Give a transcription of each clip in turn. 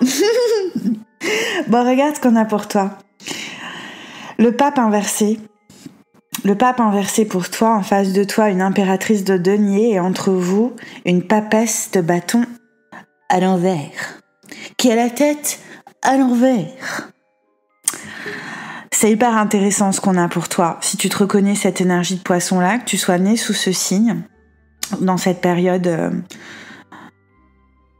Bon, regarde ce qu'on a pour toi. Le pape inversé. Le pape inversé pour toi, en face de toi, une impératrice de denier et entre vous, une papesse de bâton à l'envers. Qui a la tête à l'envers. C'est hyper intéressant ce qu'on a pour toi. Si tu te reconnais cette énergie de poisson-là, que tu sois né sous ce signe, dans cette période euh,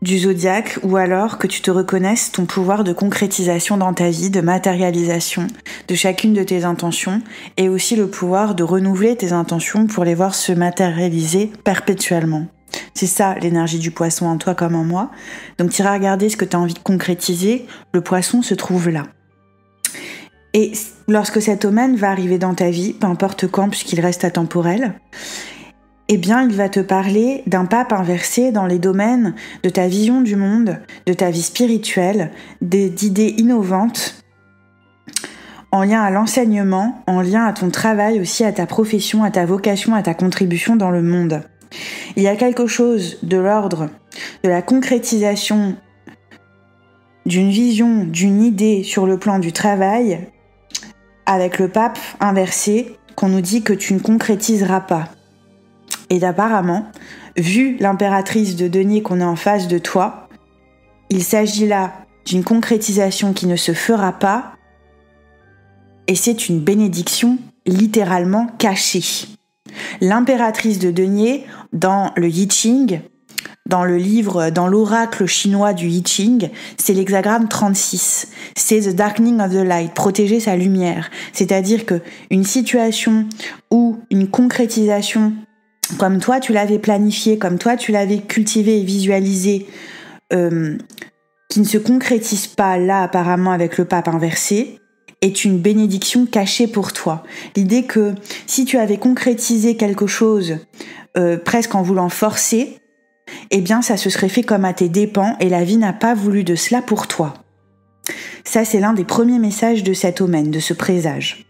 du zodiaque, ou alors que tu te reconnaisses ton pouvoir de concrétisation dans ta vie, de matérialisation de chacune de tes intentions, et aussi le pouvoir de renouveler tes intentions pour les voir se matérialiser perpétuellement. C'est ça l'énergie du poisson en toi comme en moi. Donc tu iras regarder ce que tu as envie de concrétiser, le poisson se trouve là. Et lorsque cet omen va arriver dans ta vie, peu importe quand puisqu'il reste atemporel, eh bien, il va te parler d'un pape inversé dans les domaines de ta vision du monde, de ta vie spirituelle, d'idées innovantes, en lien à l'enseignement, en lien à ton travail aussi, à ta profession, à ta vocation, à ta contribution dans le monde. Il y a quelque chose de l'ordre de la concrétisation d'une vision, d'une idée sur le plan du travail, avec le pape inversé, qu'on nous dit que tu ne concrétiseras pas. Et apparemment, vu l'impératrice de denier qu'on a en face de toi, il s'agit là d'une concrétisation qui ne se fera pas, et c'est une bénédiction littéralement cachée. L'impératrice de denier, dans le I Ching, dans le livre, dans l'oracle chinois du I Ching, c'est l'hexagramme 36. C'est the darkening of the light, protéger sa lumière. C'est-à-dire que une situation ou une concrétisation comme toi tu l'avais planifié, comme toi tu l'avais cultivé et visualisé, euh, qui ne se concrétise pas là apparemment avec le pape inversé, est une bénédiction cachée pour toi. L'idée que si tu avais concrétisé quelque chose euh, presque en voulant forcer, eh bien ça se serait fait comme à tes dépens et la vie n'a pas voulu de cela pour toi. Ça c'est l'un des premiers messages de cet omen, de ce présage.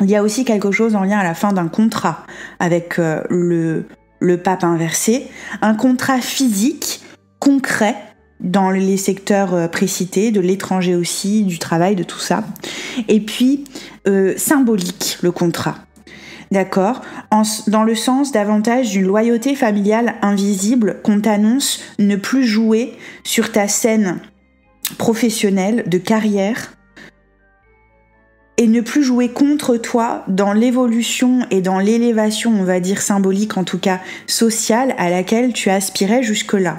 Il y a aussi quelque chose en lien à la fin d'un contrat avec euh, le, pape inversé, un contrat physique, concret, dans les secteurs euh, précités, de l'étranger aussi, du travail, de tout ça. Et puis, euh, symbolique, le contrat. D'accord? Dans le sens davantage d'une loyauté familiale invisible qu'on t'annonce ne plus jouer sur ta scène professionnelle, de carrière, et ne plus jouer contre toi dans l'évolution et dans l'élévation, on va dire symbolique, en tout cas sociale, à laquelle tu aspirais jusque-là.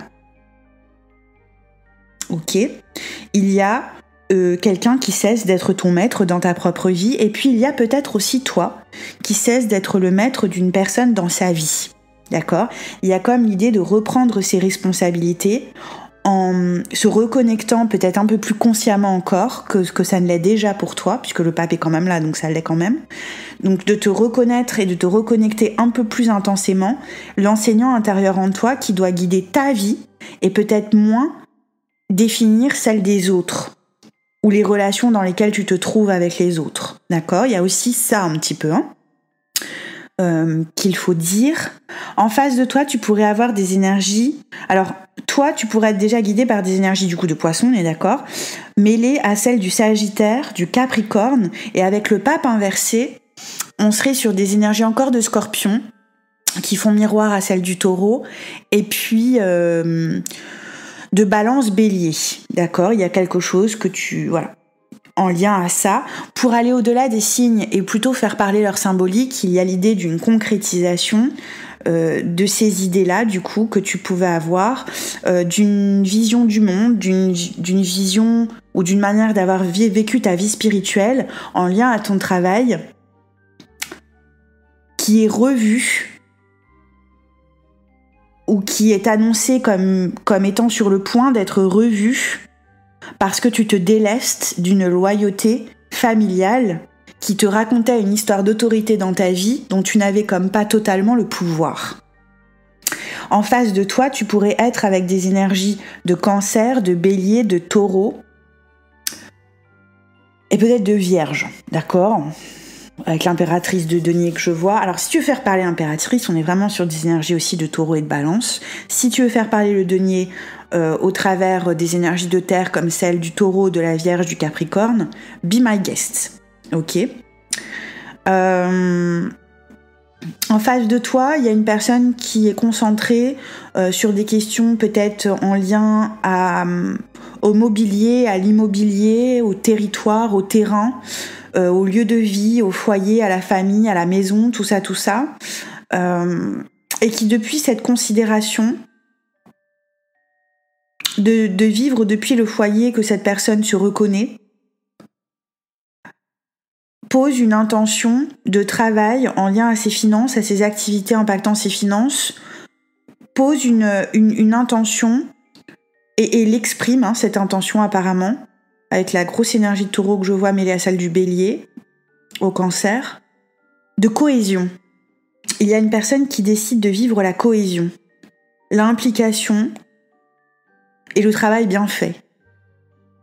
Ok Il y a euh, quelqu'un qui cesse d'être ton maître dans ta propre vie, et puis il y a peut-être aussi toi qui cesse d'être le maître d'une personne dans sa vie. D'accord? Il y a comme l'idée de reprendre ses responsabilités en se reconnectant peut-être un peu plus consciemment encore que, que ça ne l'est déjà pour toi, puisque le pape est quand même là, donc ça l'est quand même. Donc de te reconnaître et de te reconnecter un peu plus intensément, l'enseignant intérieur en toi qui doit guider ta vie et peut-être moins définir celle des autres ou les relations dans lesquelles tu te trouves avec les autres. D'accord? Il y a aussi ça un petit peu. Hein euh, qu'il faut dire. En face de toi, tu pourrais avoir des énergies. Alors, toi, tu pourrais être déjà guidé par des énergies du coup de poisson, on est d'accord, mêlées à celles du Sagittaire, du Capricorne, et avec le pape inversé, on serait sur des énergies encore de Scorpion, qui font miroir à celles du Taureau, et puis euh, de Balance Bélier, d'accord Il y a quelque chose que tu voilà en lien à ça. Pour aller au-delà des signes et plutôt faire parler leur symbolique, il y a l'idée d'une concrétisation euh, de ces idées-là, du coup, que tu pouvais avoir, euh, d'une vision du monde, d'une vision ou d'une manière d'avoir vécu ta vie spirituelle en lien à ton travail, qui est revue ou qui est annoncé comme, comme étant sur le point d'être revue parce que tu te délestes d'une loyauté familiale qui te racontait une histoire d'autorité dans ta vie dont tu n'avais comme pas totalement le pouvoir. En face de toi, tu pourrais être avec des énergies de cancer, de bélier, de taureau et peut-être de vierge, d'accord? Avec l'impératrice de denier que je vois. Alors si tu veux faire parler l'impératrice, on est vraiment sur des énergies aussi de taureau et de balance. Si tu veux faire parler le denier euh, au travers des énergies de terre comme celle du taureau, de la vierge, du capricorne, be my guest. Ok euh, en face de toi, il y a une personne qui est concentrée euh, sur des questions peut-être en lien au mobilier, à l'immobilier, au territoire, au terrain. Euh, au lieu de vie, au foyer, à la famille, à la maison, tout ça, tout ça. Euh, et qui depuis cette considération de vivre depuis le foyer que cette personne se reconnaît, pose une intention de travail en lien à ses finances, à ses activités impactant ses finances, pose une, intention et, l'exprime, hein, cette intention apparemment, avec la grosse énergie de taureau que je vois mêlée à celle du bélier, au cancer, de cohésion. Il y a une personne qui décide de vivre la cohésion, l'implication et le travail bien fait.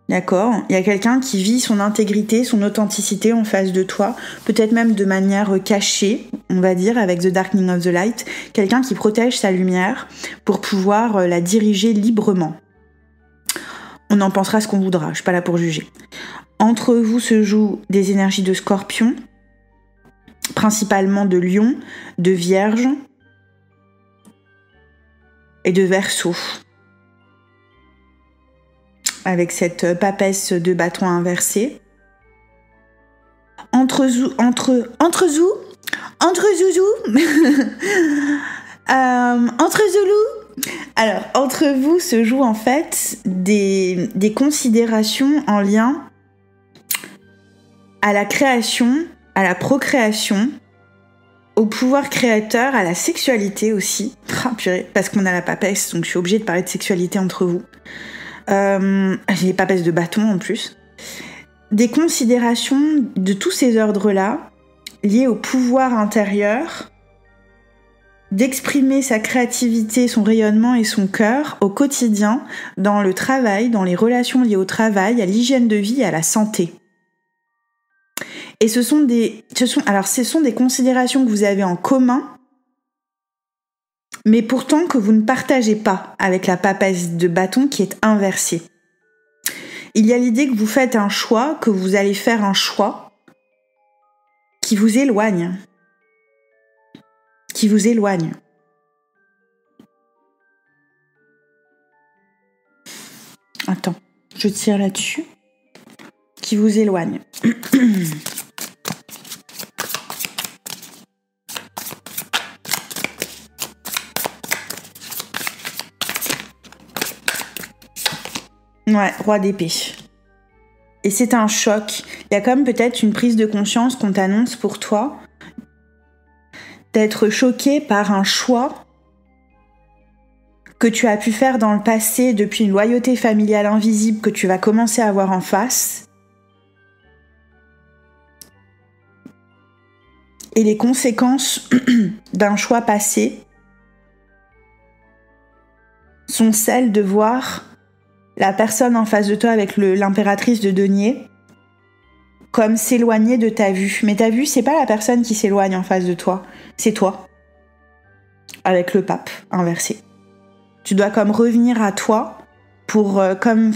D'accord Il y a quelqu'un qui vit son intégrité, son authenticité en face de toi, peut-être même de manière cachée, on va dire, avec The Darkening of the Light. Quelqu'un qui protège sa lumière pour pouvoir euh, la diriger librement. On en pensera ce qu'on voudra, je suis pas là pour juger. Entre vous se jouent des énergies de scorpion, principalement de lion, de vierge et de verso. Avec cette papesse de bâton inversé. Entre zou, entre, entre zou, entre zouzou, euh, entre zoulou, alors, entre vous se jouent en fait des, considérations en lien à la création, à la procréation, au pouvoir créateur, à la sexualité aussi. Ah, purée, parce qu'on a la papesse, donc je suis obligée de parler de sexualité entre vous. Euh, J'ai les papesses de bâton en plus. Des considérations de tous ces ordres-là liés au pouvoir intérieur d'exprimer sa créativité, son rayonnement et son cœur au quotidien, dans le travail, dans les relations liées au travail, à l'hygiène de vie à la santé. Et ce sont des, ce sont, alors ce sont des considérations que vous avez en commun, mais pourtant que vous ne partagez pas avec la papesse de bâton qui est inversée. Il y a l'idée que vous faites un choix, que vous allez faire un choix qui vous éloigne, qui vous éloigne. Attends, je tire là-dessus. Qui vous éloigne. ouais, roi d'épée. Et c'est un choc. Il y a comme peut-être une prise de conscience qu'on t'annonce pour toi d'être choqué par un choix que tu as pu faire dans le passé depuis une loyauté familiale invisible que tu vas commencer à voir en face. Et les conséquences d'un choix passé sont celles de voir la personne en face de toi avec l'impératrice de denier comme s'éloigner de ta vue. Mais ta vue, c'est pas la personne qui s'éloigne en face de toi, c'est toi. Avec le pape inversé. Tu dois comme revenir à toi pour euh, comme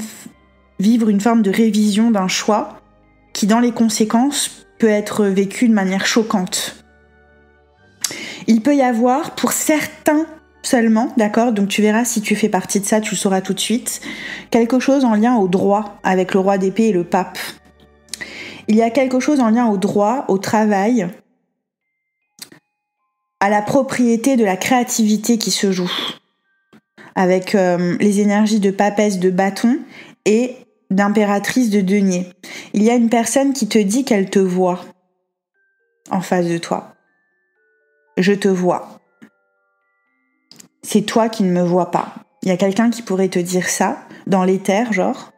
vivre une forme de révision d'un choix qui dans les conséquences peut être vécu de manière choquante. Il peut y avoir pour certains seulement, d'accord? Donc tu verras si tu fais partie de ça, tu le sauras tout de suite, quelque chose en lien au droit avec le roi d'épée et le pape. Il y a quelque chose en lien au droit, au travail, à la propriété de la créativité qui se joue, avec euh, les énergies de papesse de bâton et d'impératrice de denier. Il y a une personne qui te dit qu'elle te voit en face de toi. Je te vois. C'est toi qui ne me vois pas. Il y a quelqu'un qui pourrait te dire ça dans l'éther, genre.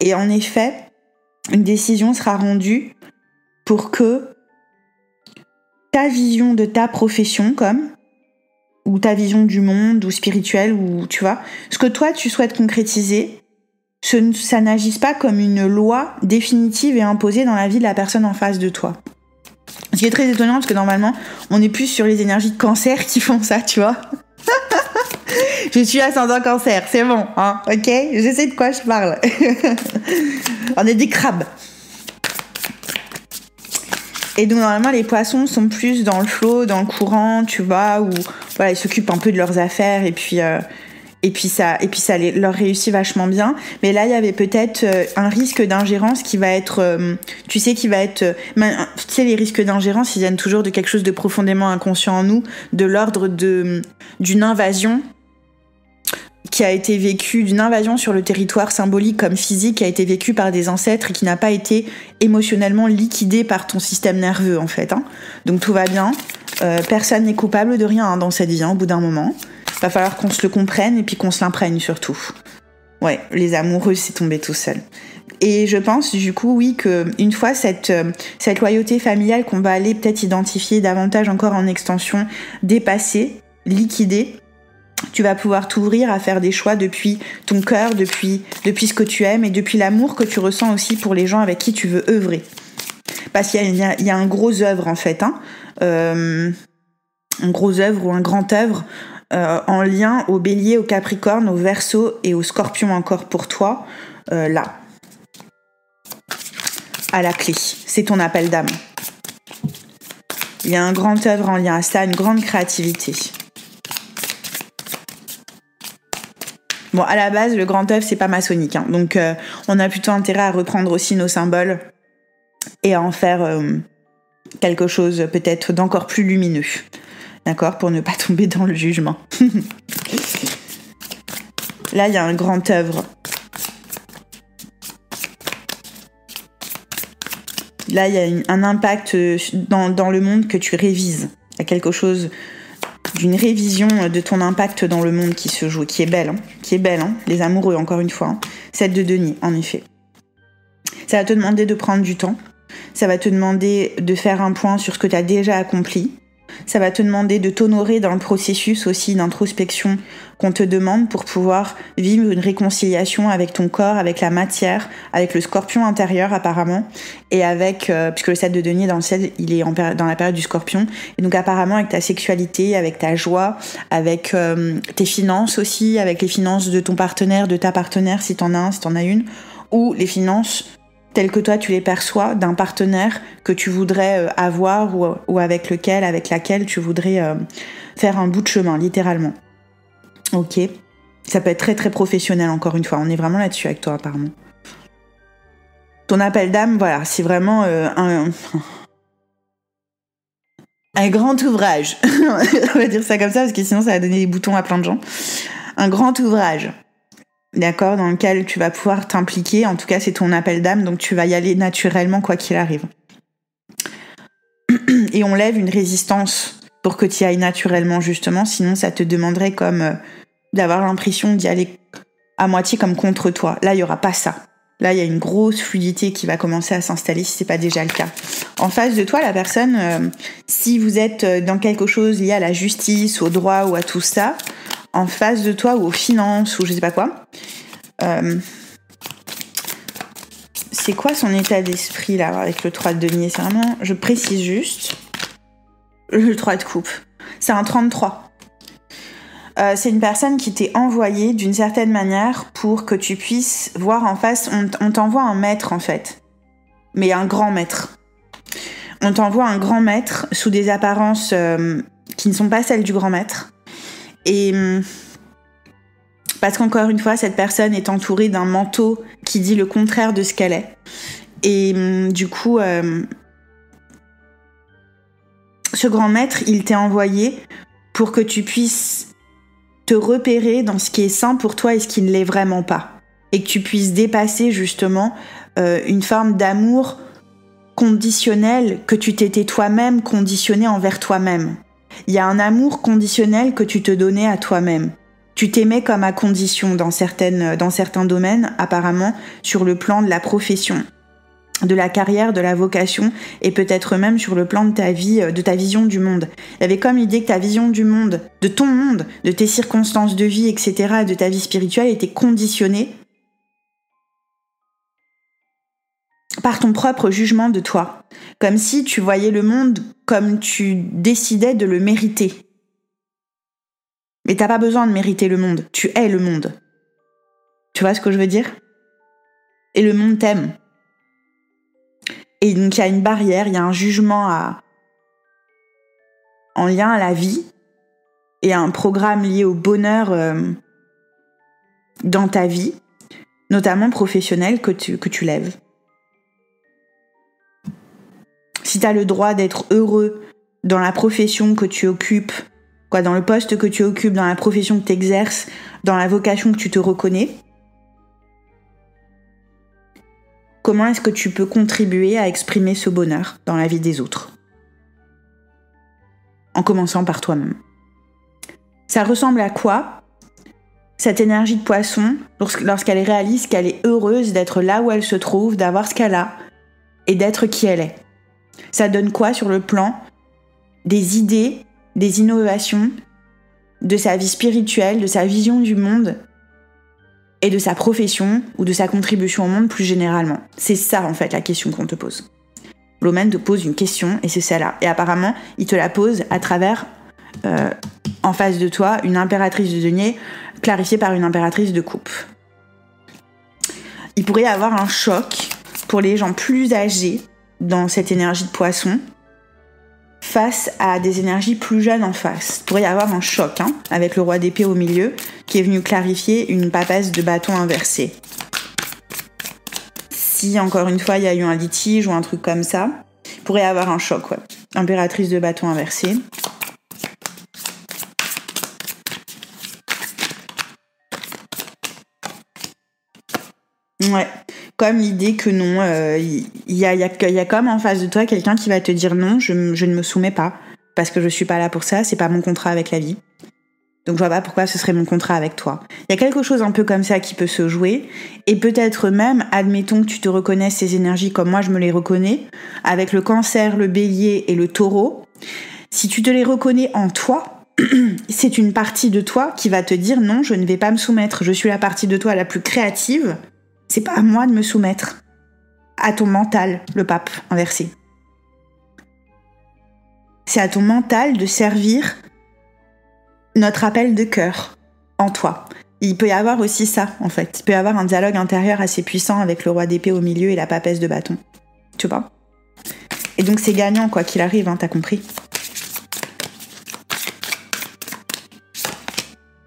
Et en effet, une décision sera rendue pour que ta vision de ta profession, comme, ou ta vision du monde, ou spirituelle, ou tu vois, ce que toi tu souhaites concrétiser, ça n'agisse pas comme une loi définitive et imposée dans la vie de la personne en face de toi. Ce qui est très étonnant parce que normalement, on est plus sur les énergies de cancer qui font ça, tu vois. Je suis ascendant cancer, c'est bon, hein, ok? Je sais de quoi je parle. on est des crabes. Et donc normalement les poissons sont plus dans le flot, dans le courant, tu vois, où voilà, ils s'occupent un peu de leurs affaires et puis euh, et puis ça et puis ça leur réussit vachement bien. Mais là il y avait peut-être euh, un risque d'ingérence qui va être, euh, tu sais, qui va être, tu sais les risques d'ingérence ils viennent toujours de quelque chose de profondément inconscient en nous, de l'ordre de d'une invasion qui a été vécu d'une invasion sur le territoire symbolique comme physique, qui a été vécu par des ancêtres et qui n'a pas été émotionnellement liquidé par ton système nerveux en fait. Hein. Donc tout va bien. Euh, personne n'est coupable de rien hein, dans cette vie hein, au bout d'un moment. Va falloir qu'on se le comprenne et puis qu'on se l'imprègne surtout. Ouais, les amoureux, c'est tombé tout seul. Et je pense du coup, oui, que une fois cette, euh, cette loyauté familiale qu'on va aller peut-être identifier davantage encore en extension, dépassée, liquidée, tu vas pouvoir t'ouvrir à faire des choix depuis ton cœur, depuis, ce que tu aimes et depuis l'amour que tu ressens aussi pour les gens avec qui tu veux œuvrer. Parce qu'il y, y, a un gros œuvre en fait, hein, euh, un gros œuvre ou un grand œuvre euh, en lien au bélier, au capricorne, au verso et au scorpion encore pour toi, euh, là, à la clé. C'est ton appel d'âme. Il y a un grand œuvre en lien à ça, une grande créativité. Bon, à la base, le grand œuvre, c'est pas maçonnique. Hein. donc, euh, on a plutôt intérêt à reprendre aussi nos symboles et à en faire euh, quelque chose peut-être d'encore plus lumineux. D'accord? Pour ne pas tomber dans le jugement. Là, il y a un grand œuvre. Là, il y a un impact dans, dans le monde que tu révises. Il y a quelque chose d'une révision de ton impact dans le monde qui se joue, qui est belle, hein. qui est belle, hein. les amoureux encore une fois, hein. celle de Denis en effet. Ça va te demander de prendre du temps, ça va te demander de faire un point sur ce que tu as déjà accompli, ça va te demander de t'honorer dans le processus aussi d'introspection qu'on te demande pour pouvoir vivre une réconciliation avec ton corps, avec la matière, avec le scorpion intérieur apparemment, et avec, euh, puisque le 7 de denier dans le ciel, il est dans la période du scorpion, et donc apparemment avec ta sexualité, avec ta joie, avec euh, tes finances aussi, avec les finances de ton partenaire, de ta partenaire si t'en as un, si t'en as une, ou les finances tels que toi tu les perçois d'un partenaire que tu voudrais euh, avoir ou, avec lequel, avec laquelle tu voudrais euh, faire un bout de chemin, littéralement. Ok. Ça peut être très très professionnel encore une fois. On est vraiment là-dessus avec toi apparemment. Ton appel d'âme, voilà, c'est vraiment euh, un, un grand ouvrage. On va dire ça comme ça parce que sinon ça va donner des boutons à plein de gens. Un grand ouvrage d'accord, dans lequel tu vas pouvoir t'impliquer. En tout cas, c'est ton appel d'âme, donc tu vas y aller naturellement quoi qu'il arrive. Et on lève une résistance pour que tu y ailles naturellement, justement, sinon ça te demanderait comme euh, d'avoir l'impression d'y aller à moitié comme contre toi. Là, il y aura pas ça. Là, il y a une grosse fluidité qui va commencer à s'installer si c'est pas déjà le cas. En face de toi, la personne, euh, si vous êtes euh, dans quelque chose lié à la justice, au droit ou à tout ça, en face de toi ou aux finances ou je sais pas quoi. Euh, c'est quoi son état d'esprit là avec le 3 de denier? C'est vraiment, je précise juste, le 3 de coupe. C'est un 33. Euh, c'est une personne qui t'est envoyée d'une certaine manière pour que tu puisses voir en face. On, t'envoie un maître en fait, mais un grand maître. On t'envoie un grand maître sous des apparences euh, qui ne sont pas celles du grand maître. Et hum, parce qu'encore une fois, cette personne est entourée d'un manteau qui dit le contraire de ce qu'elle est. Et hum, du coup, hum, ce grand maître, il t'est envoyé pour que tu puisses te repérer dans ce qui est sain pour toi et ce qui ne l'est vraiment pas. Et que tu puisses dépasser justement euh, une forme d'amour conditionnel que tu t'étais toi-même conditionné envers toi-même. Il y a un amour conditionnel que tu te donnais à toi-même. Tu t'aimais comme à condition dans, dans certains domaines, apparemment, sur le plan de la profession, de la carrière, de la vocation, et peut-être même sur le plan de ta vie, euh, de ta vision du monde. Il y avait comme idée que ta vision du monde, de ton monde, de tes circonstances de vie, etc., de ta vie spirituelle était conditionnée par ton propre jugement de toi, comme si tu voyais le monde comme tu décidais de le mériter. Mais t'as pas besoin de mériter le monde, tu es le monde. Tu vois ce que je veux dire? Et le monde t'aime. Et donc il y a une barrière, il y a un jugement à... en lien à la vie et un programme lié au bonheur euh, dans ta vie, notamment professionnel, que tu lèves. Si tu as le droit d'être heureux dans la profession que tu occupes, quoi, dans le poste que tu occupes, dans la profession que tu exerces, dans la vocation que tu te reconnais, comment est-ce que tu peux contribuer à exprimer ce bonheur dans la vie des autres? En commençant par toi-même. Ça ressemble à quoi Cette énergie de poisson, lorsqu'elle réalise qu'elle est heureuse d'être là où elle se trouve, d'avoir ce qu'elle a et d'être qui elle est? Ça donne quoi sur le plan des idées, des innovations, de sa vie spirituelle, de sa vision du monde et de sa profession ou de sa contribution au monde plus généralement? C'est ça en fait la question qu'on te pose. L'Omen te pose une question et c'est celle-là. Et apparemment, il te la pose à travers euh, en face de toi une impératrice de denier clarifiée par une impératrice de coupe. Il pourrait y avoir un choc pour les gens plus âgés dans cette énergie de poisson face à des énergies plus jeunes en face. Il pourrait y avoir un choc hein, avec le roi d'épée au milieu qui est venu clarifier une papesse de bâton inversée. Si encore une fois il y a eu un litige ou un truc comme ça, il pourrait y avoir un choc. Ouais. Impératrice de bâton inversé. Ouais, comme l'idée que non, il euh, y, a, y, y, a, comme en face de toi quelqu'un qui va te dire non, je, je, ne me soumets pas, parce que je suis pas là pour ça, c'est pas mon contrat avec la vie. Donc je vois pas pourquoi ce serait mon contrat avec toi. Il y a quelque chose un peu comme ça qui peut se jouer, et peut-être même, admettons que tu te reconnaisses ces énergies comme moi je me les reconnais, avec le cancer, le bélier et le taureau, si tu te les reconnais en toi, c'est une partie de toi qui va te dire non, je ne vais pas me soumettre, je suis la partie de toi la plus créative, c'est pas à moi de me soumettre à ton mental, le pape inversé. C'est à ton mental de servir notre appel de cœur en toi. Il peut y avoir aussi ça, en fait. Il peut y avoir un dialogue intérieur assez puissant avec le roi d'épée au milieu et la papesse de bâton. Tu vois? Et donc c'est gagnant, quoi qu'il arrive, hein, t'as compris?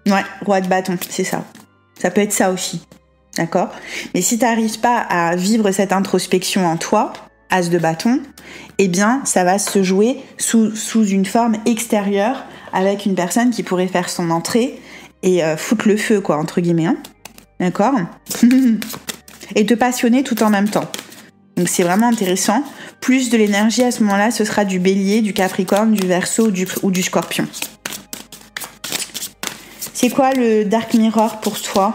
Ouais, roi de bâton, c'est ça. Ça peut être ça aussi. D'accord Mais si tu n'arrives pas à vivre cette introspection en toi, as de bâton, eh bien, ça va se jouer sous, une forme extérieure avec une personne qui pourrait faire son entrée et euh, foutre le feu, quoi, entre guillemets. Hein. D'accord Et te passionner tout en même temps. Donc c'est vraiment intéressant. Plus de l'énergie à ce moment-là, ce sera du bélier, du capricorne, du verso ou du scorpion. C'est quoi le Dark Mirror pour toi?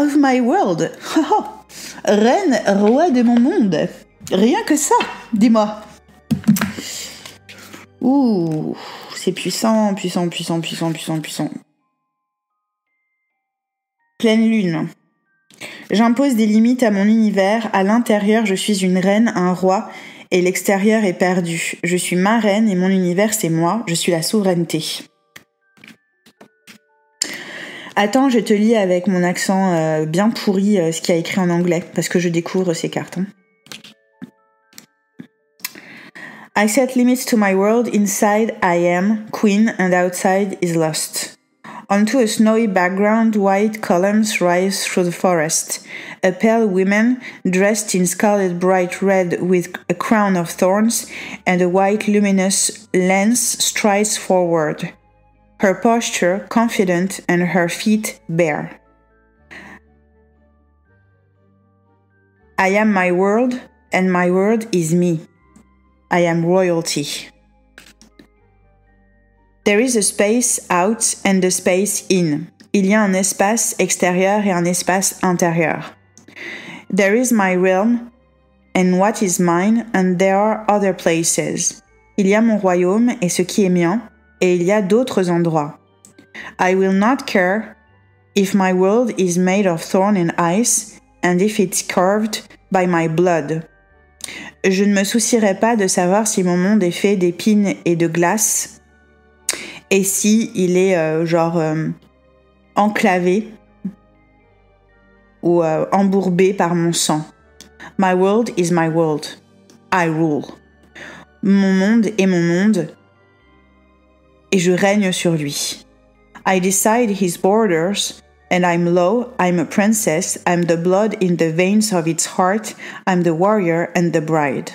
Of my world. Reine, roi de mon monde. Rien que ça, dis-moi. Ouh, c'est puissant, puissant, puissant, puissant, puissant, puissant. Pleine lune. J'impose des limites à mon univers. À l'intérieur, je suis une reine, un roi, et l'extérieur est perdu. Je suis ma reine et mon univers, c'est moi. Je suis la souveraineté. Attends, je te lis avec mon accent euh, bien pourri euh, ce qu'il y a écrit en anglais, parce que je découvre ces cartes. I set limits to my world. Inside I am queen, and outside is lost. Onto a snowy background, white columns rise through the forest. A pale woman, dressed in scarlet bright red with a crown of thorns and a white luminous lens, strides forward her posture confident and her feet bare. I am my world, and my world is me. I am royalty. There is a space out and a space in. Il y a un espace extérieur et un espace intérieur. There is my realm and what is mine, and there are other places. Il y a mon royaume et ce qui est mien, et il y a d'autres endroits. I will not care if my world is made of thorn and ice, and if it's carved by my blood. Je ne me soucierai pas de savoir si mon monde est fait d'épines et de glace, et si il est euh, genre euh, enclavé ou euh, embourbé par mon sang. My world is my world. I rule. Mon monde est mon monde et je règne sur lui. I decide his borders and I'm low, I'm a princess, I'm the blood in the veins of its heart, I'm the warrior and the bride.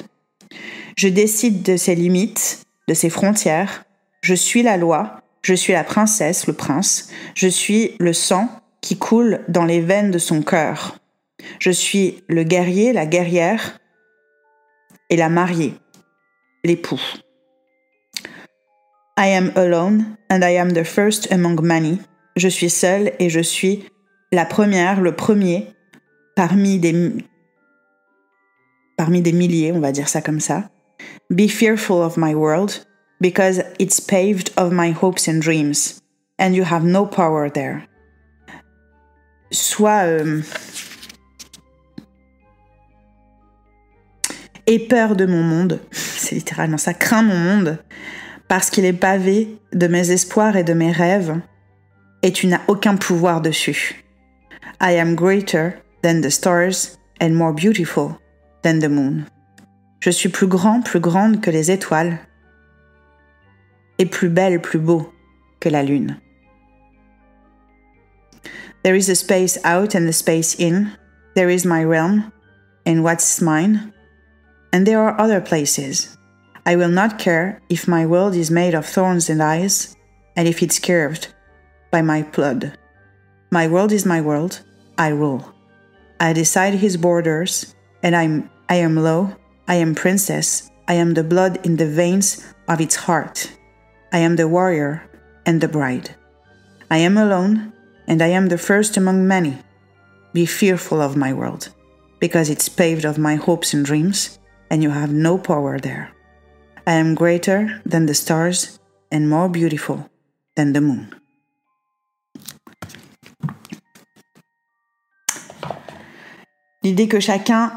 Je décide de ses limites, de ses frontières, je suis la loi, je suis la princesse, le prince, je suis le sang qui coule dans les veines de son cœur. Je suis le guerrier, la guerrière et la mariée, l'époux. I am alone and I am the first among many. Je suis seule et je suis la première, le premier parmi des parmi des milliers, on va dire ça comme ça. Be fearful of my world because it's paved of my hopes and dreams and you have no power there. Sois euh, aie peur de mon monde, c'est littéralement ça, crains mon monde parce qu'il est pavé de mes espoirs et de mes rêves, et tu n'as aucun pouvoir dessus. I am greater than the stars and more beautiful than the moon. Je suis plus grand, plus grande que les étoiles, et plus belle, plus beau que la lune. There is a space out and a space in. There is my realm and what's mine. And there are other places. I will not care if my world is made of thorns and eyes, and if it's curved by my blood. My world is my world, I rule. I decide his borders, and I'm, I am low, I am princess, I am the blood in the veins of its heart. I am the warrior and the bride. I am alone, and I am the first among many. Be fearful of my world, because it's paved of my hopes and dreams, and you have no power there. I am greater than the stars and more beautiful than the moon. L'idée que chacun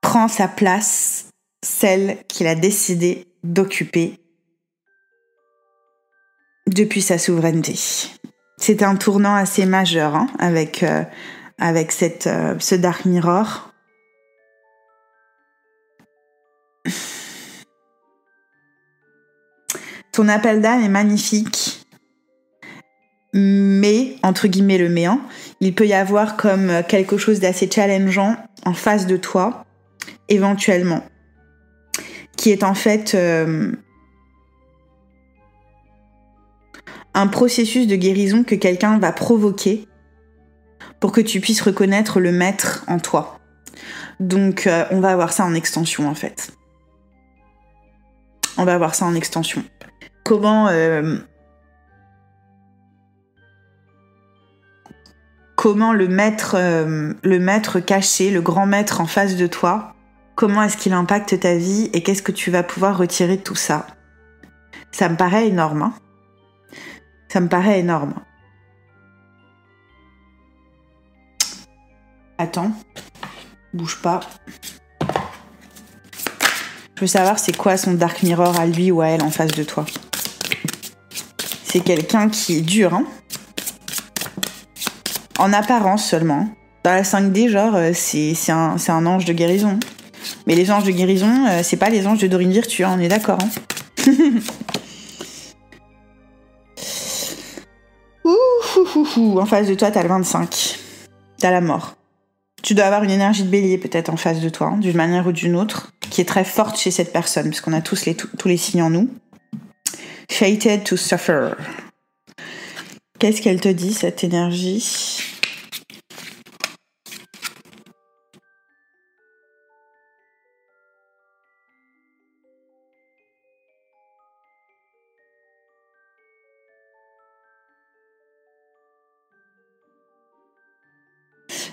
prend sa place, celle qu'il a décidé d'occuper depuis sa souveraineté. C'est un tournant assez majeur hein, avec, euh, avec cette, euh, ce Dark Mirror. Ton appel d'âme est magnifique, mais, entre guillemets le méant, il peut y avoir comme quelque chose d'assez challengeant en face de toi, éventuellement, qui est en fait euh, un processus de guérison que quelqu'un va provoquer pour que tu puisses reconnaître le maître en toi. Donc euh, on va avoir ça en extension en fait. On va avoir ça en extension comment euh, comment le maître euh, le maître caché, le grand maître en face de toi, comment est-ce qu'il impacte ta vie et qu'est-ce que tu vas pouvoir retirer de tout ça? Ça me paraît énorme. Hein. ça me paraît énorme. Attends, bouge pas. Je veux savoir c'est quoi son Dark Mirror à lui ou à elle en face de toi? C'est quelqu'un qui est dur, hein En apparence seulement. Dans la 5D, genre, euh, c'est un, ange de guérison. Mais les anges de guérison, euh, c'est pas les anges de Dorine Virtue, hein, on est d'accord. Hein en face de toi, t'as le 25. T'as la mort. Tu dois avoir une énergie de bélier peut-être en face de toi, hein, d'une manière ou d'une autre, qui est très forte chez cette personne, parce qu'on a tous tous les signes en nous. Fated to suffer. Qu'est-ce qu'elle te dit, cette énergie?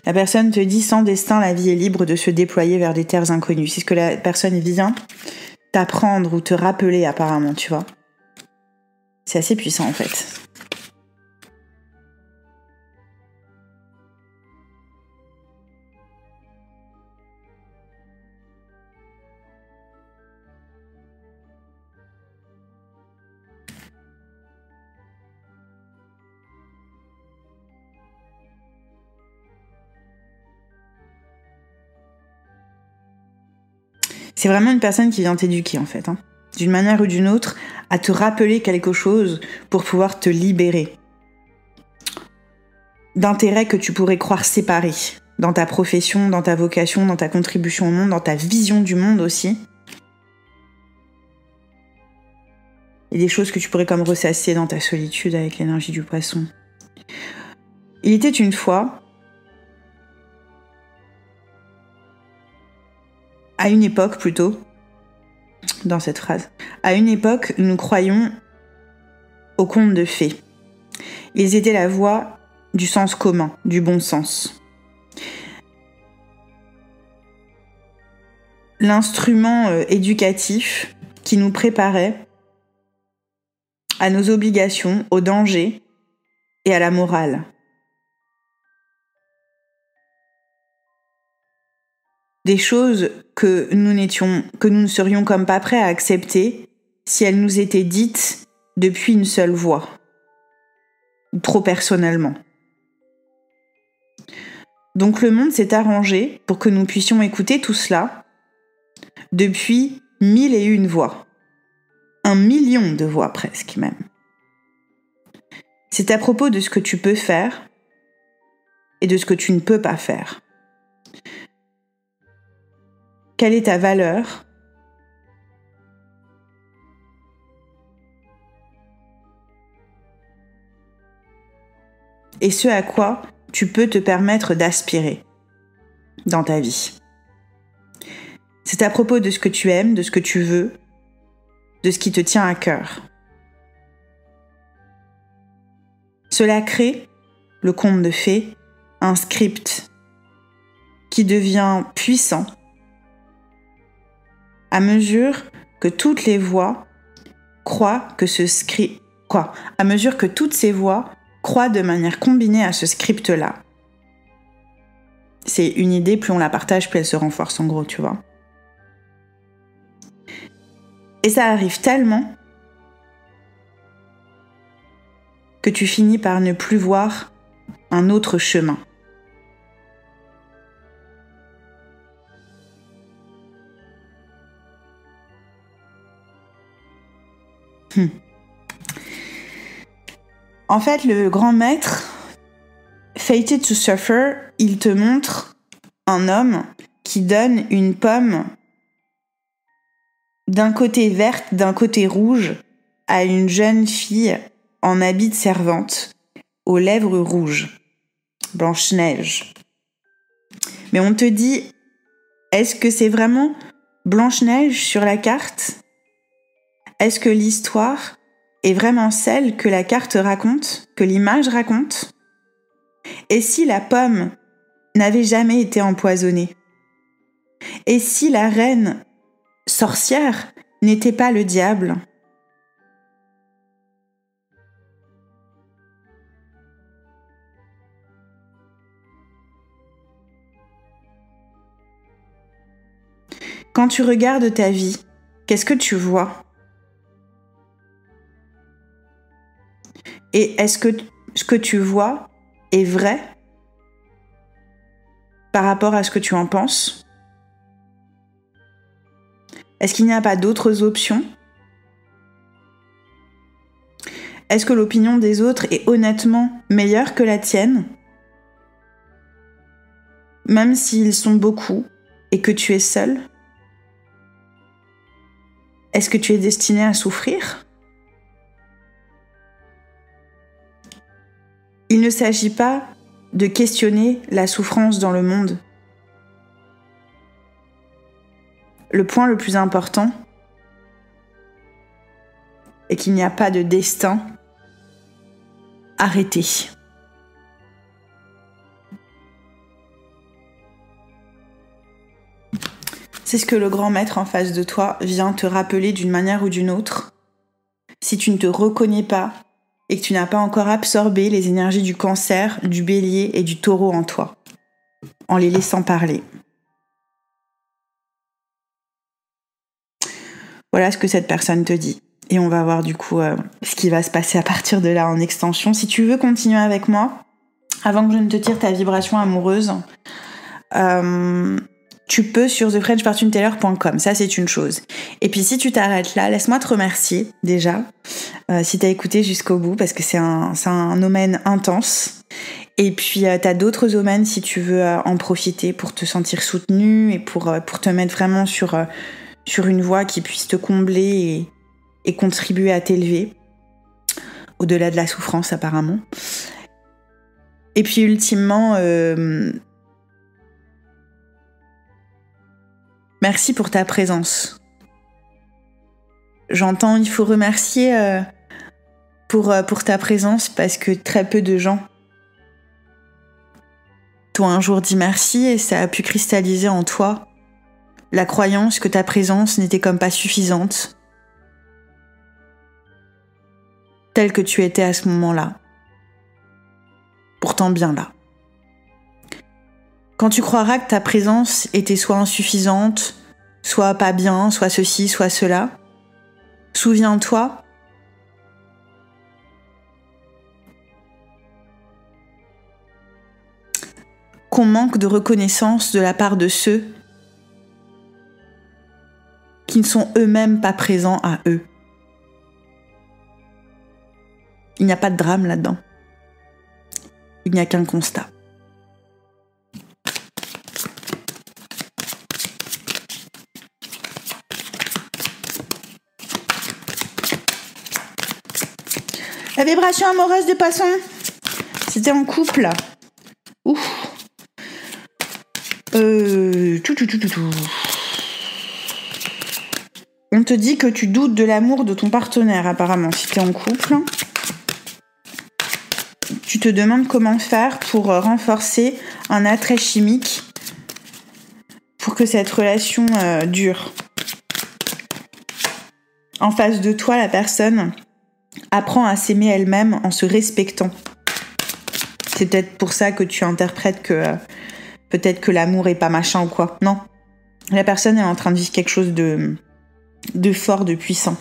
La personne te dit sans destin, la vie est libre de se déployer vers des terres inconnues. C'est ce que la personne vient t'apprendre ou te rappeler apparemment, tu vois. C'est assez puissant en fait. C'est vraiment une personne qui vient t'éduquer en fait. Hein d'une manière ou d'une autre, à te rappeler quelque chose pour pouvoir te libérer d'intérêts que tu pourrais croire séparés dans ta profession, dans ta vocation, dans ta contribution au monde, dans ta vision du monde aussi. Et des choses que tu pourrais comme ressasser dans ta solitude avec l'énergie du poisson. Il était une fois, à une époque plutôt, dans cette phrase, à une époque, nous croyons aux contes de fées. Ils étaient la voix du sens commun, du bon sens. L'instrument euh, éducatif qui nous préparait à nos obligations, aux dangers et à la morale. Des choses que nous ne serions comme pas prêts à accepter si elles nous étaient dites depuis une seule voix, trop personnellement. Donc le monde s'est arrangé pour que nous puissions écouter tout cela depuis mille et une voix. Un million de voix presque même. C'est à propos de ce que tu peux faire et de ce que tu ne peux pas faire. Quelle est ta valeur? Et ce à quoi tu peux te permettre d'aspirer dans ta vie? C'est à propos de ce que tu aimes, de ce que tu veux, de ce qui te tient à cœur. Cela crée, le conte de fées, un script qui devient puissant à mesure que toutes les voix croient que ce script quoi à mesure que toutes ces voix croit de manière combinée à ce script-là. C'est une idée, plus on la partage, plus elle se renforce en gros, tu vois. Et ça arrive tellement que tu finis par ne plus voir un autre chemin. En fait, le grand maître, Fated to Suffer, il te montre un homme qui donne une pomme d'un côté verte, d'un côté rouge à une jeune fille en habit de servante, aux lèvres rouges, Blanche-Neige. Mais on te dit, est-ce que c'est vraiment Blanche-Neige sur la carte? Est-ce que l'histoire est vraiment celle que la carte raconte, que l'image raconte. Et si la pomme n'avait jamais été empoisonnée? Et si la reine sorcière n'était pas le diable? Quand tu regardes ta vie, qu'est-ce que tu vois? Et est-ce que ce que tu vois est vrai par rapport à ce que tu en penses? Est-ce qu'il n'y a pas d'autres options? Est-ce que l'opinion des autres est honnêtement meilleure que la tienne? Même s'ils sont beaucoup et que tu es seul? Est-ce que tu es destiné à souffrir? Il ne s'agit pas de questionner la souffrance dans le monde. Le point le plus important est qu'il n'y a pas de destin arrêté. C'est ce que le grand maître en face de toi vient te rappeler d'une manière ou d'une autre. Si tu ne te reconnais pas et que tu n'as pas encore absorbé les énergies du cancer, du bélier et du taureau en toi, en les laissant parler. Voilà ce que cette personne te dit. Et on va voir du coup euh, ce qui va se passer à partir de là en extension. Si tu veux continuer avec moi, avant que je ne te tire ta vibration amoureuse, euh, tu peux sur thefrenchfortuneteller.com, ça c'est une chose. Et puis si tu t'arrêtes là, laisse-moi te remercier déjà, euh, si t'as écouté jusqu'au bout, parce que c'est un, un domaine intense. Et puis euh, t'as d'autres domaines si tu veux euh, en profiter pour te sentir soutenu et pour, euh, pour te mettre vraiment sur, sur une voie qui puisse te combler et, et contribuer à t'élever, au-delà de la souffrance apparemment. Et puis ultimement, Merci pour ta présence. J'entends, il faut remercier euh, pour, euh, pour ta présence parce que très peu de gens t'ont un jour dit merci et ça a pu cristalliser en toi la croyance que ta présence n'était comme pas suffisante, telle que tu étais à ce moment-là. Pourtant bien là. Quand tu croiras que ta présence était soit insuffisante, soit pas bien, soit ceci, soit cela, souviens-toi qu'on manque de reconnaissance de la part de ceux qui ne sont eux-mêmes pas présents à eux. Il n'y a pas de drame là-dedans. Il n'y a qu'un constat. La vibration amoureuse des poissons. C'était en couple. Ouf. Euh, tout, tout, tout, tout, tout. On te dit que tu doutes de l'amour de ton partenaire, apparemment, si tu es en couple. Tu te demandes comment faire pour renforcer un attrait chimique pour que cette relation euh, dure. En face de toi, la personne apprend à s'aimer elle-même en se respectant. C'est peut-être pour ça que tu interprètes que euh, peut-être que l'amour est pas machin ou quoi. Non. La personne est en train de vivre quelque chose de, fort, de puissant.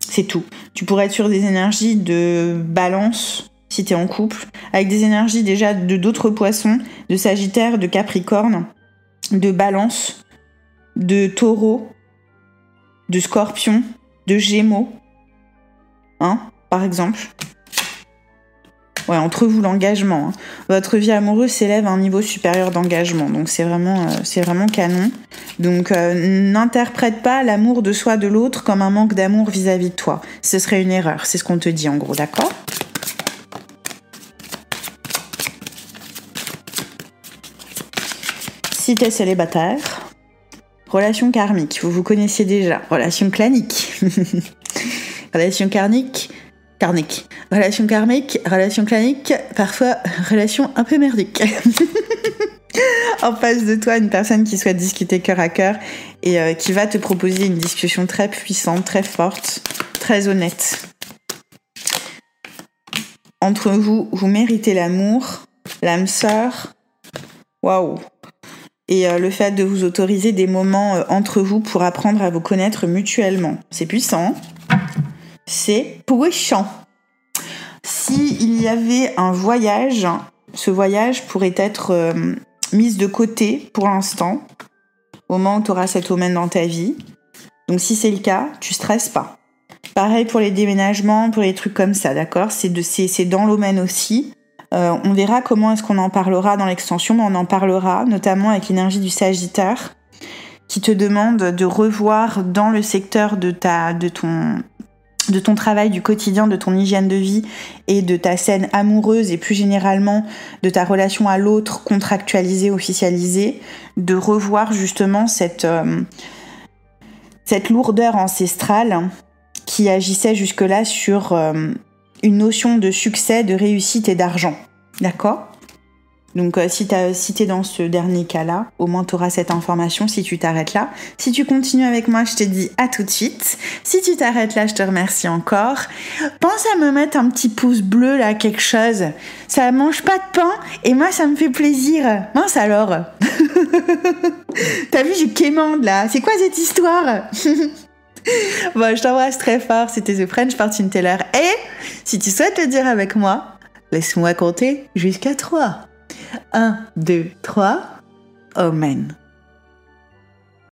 C'est tout. Tu pourrais être sur des énergies de balance si tu es en couple, avec des énergies déjà de d'autres poissons, de Sagittaire, de Capricorne, de Balance, de Taureau, de Scorpion, de Gémeaux, hein, par exemple. Ouais, entre vous l'engagement. Hein. Votre vie amoureuse s'élève à un niveau supérieur d'engagement, donc c'est vraiment, euh, vraiment canon. Donc euh, n'interprète pas l'amour de soi de l'autre comme un manque d'amour vis-à-vis de toi. Ce serait une erreur, c'est ce qu'on te dit en gros, d'accord? Si t'es célibataire, Relation karmique, vous vous connaissiez déjà. Relation clanique. relation karmique, karmique. Relation karmique, relation clanique, parfois relation un peu merdique. en face de toi, une personne qui souhaite discuter cœur à cœur et euh, qui va te proposer une discussion très puissante, très forte, très honnête. Entre vous, vous méritez l'amour, l'âme sœur. Waouh, et euh, le fait de vous autoriser des moments euh, entre vous pour apprendre à vous connaître mutuellement. C'est puissant. C'est puissant. S'il y avait un voyage, ce voyage pourrait être euh, mis de côté pour l'instant, au moment où tu auras cet domaine dans ta vie. Donc si c'est le cas, tu stresses pas. Pareil pour les déménagements, pour les trucs comme ça, d'accord? C'est dans l'omen aussi. Euh, on verra comment est-ce qu'on en parlera dans l'extension, mais on en parlera notamment avec l'énergie du Sagittaire qui te demande de revoir dans le secteur de ton travail du quotidien, de ton hygiène de vie et de ta scène amoureuse et plus généralement de ta relation à l'autre contractualisée, officialisée, de revoir justement cette, euh, lourdeur ancestrale qui agissait jusque-là sur euh, une notion de succès, de réussite et d'argent. D'accord? Donc euh, si tu es dans ce dernier cas-là, au moins tu auras cette information si tu t'arrêtes là. Si tu continues avec moi, je te dis à tout de suite. Si tu t'arrêtes là, je te remercie encore. Pense à me mettre un petit pouce bleu là, quelque chose. Ça mange pas de pain et moi ça me fait plaisir. Mince alors. T'as vu, j'ai quémande là. C'est quoi cette histoire? Bon, je t'embrasse très fort. C'était The French Fortune Teller. Et si tu souhaites le dire avec moi, laisse-moi compter jusqu'à 3. 1, 2, 3. Amen.